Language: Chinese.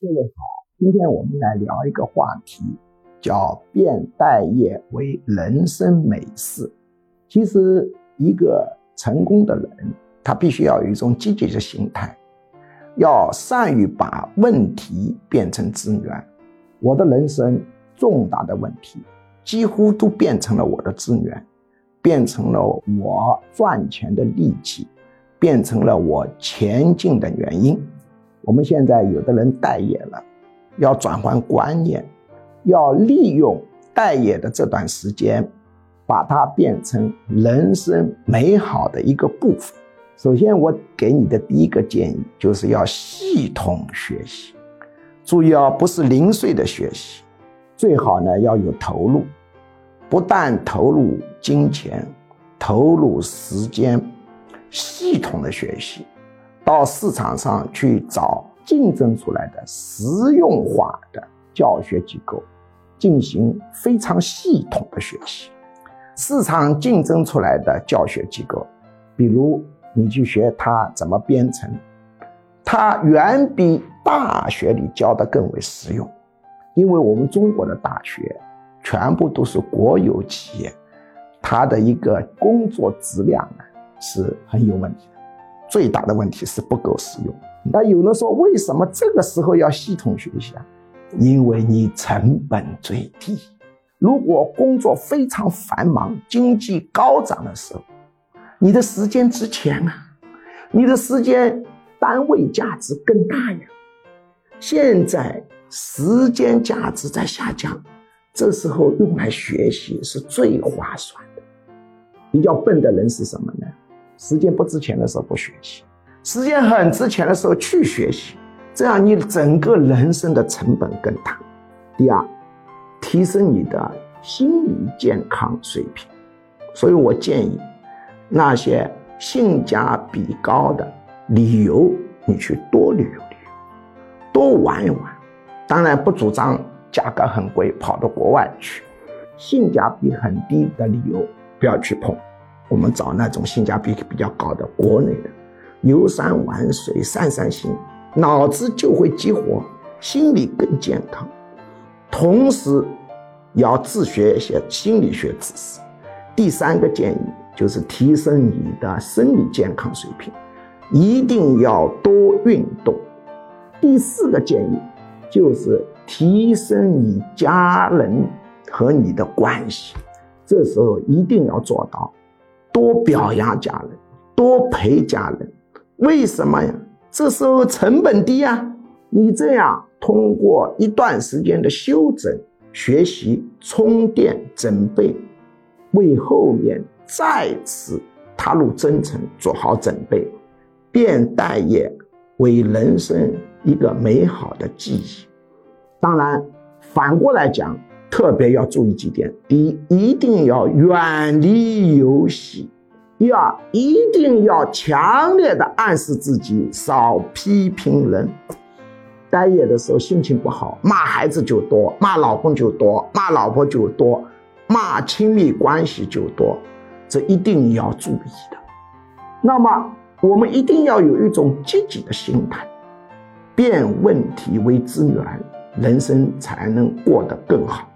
各位好，今天我们来聊一个话题，叫变待业为人生美事。其实，一个成功的人，他必须要有一种积极的心态，要善于把问题变成资源。我的人生重大的问题，几乎都变成了我的资源，变成了我赚钱的利器，变成了我前进的原因。我们现在有的人待业了，要转换观念，要利用待业的这段时间，把它变成人生美好的一个部分。首先，我给你的第一个建议就是要系统学习，注意啊，不是零碎的学习，最好呢要有投入，不但投入金钱，投入时间，系统的学习。到市场上去找竞争出来的实用化的教学机构，进行非常系统的学习。市场竞争出来的教学机构，比如你去学它怎么编程，它远比大学里教的更为实用。因为我们中国的大学全部都是国有企业，它的一个工作质量呢是很有问题的。最大的问题是不够实用。那有人说，为什么这个时候要系统学习啊？因为你成本最低。如果工作非常繁忙、经济高涨的时候，你的时间值钱啊，你的时间单位价值更大呀。现在时间价值在下降，这时候用来学习是最划算的。比较笨的人是什么？时间不值钱的时候不学习，时间很值钱的时候去学习，这样你整个人生的成本更大。第二，提升你的心理健康水平。所以我建议，那些性价比高的旅游，你去多旅游旅游，多玩一玩。当然不主张价格很贵跑到国外去，性价比很低的旅游不要去碰。我们找那种性价比比较高的国内的，游山玩水、散散心，脑子就会激活，心理更健康。同时，要自学一些心理学知识。第三个建议就是提升你的生理健康水平，一定要多运动。第四个建议就是提升你家人和你的关系，这时候一定要做到。多表扬家人，多陪家人，为什么呀？这时候成本低呀。你这样通过一段时间的休整、学习、充电、准备，为后面再次踏入征程做好准备，便待业为人生一个美好的记忆。当然，反过来讲。特别要注意几点：第一，一定要远离游戏；第二，一定要强烈的暗示自己少批评人。待业的时候心情不好，骂孩子就多，骂老公就多，骂老婆就多，骂亲密关系就多，这一定要注意的。那么，我们一定要有一种积极的心态，变问题为资源，人生才能过得更好。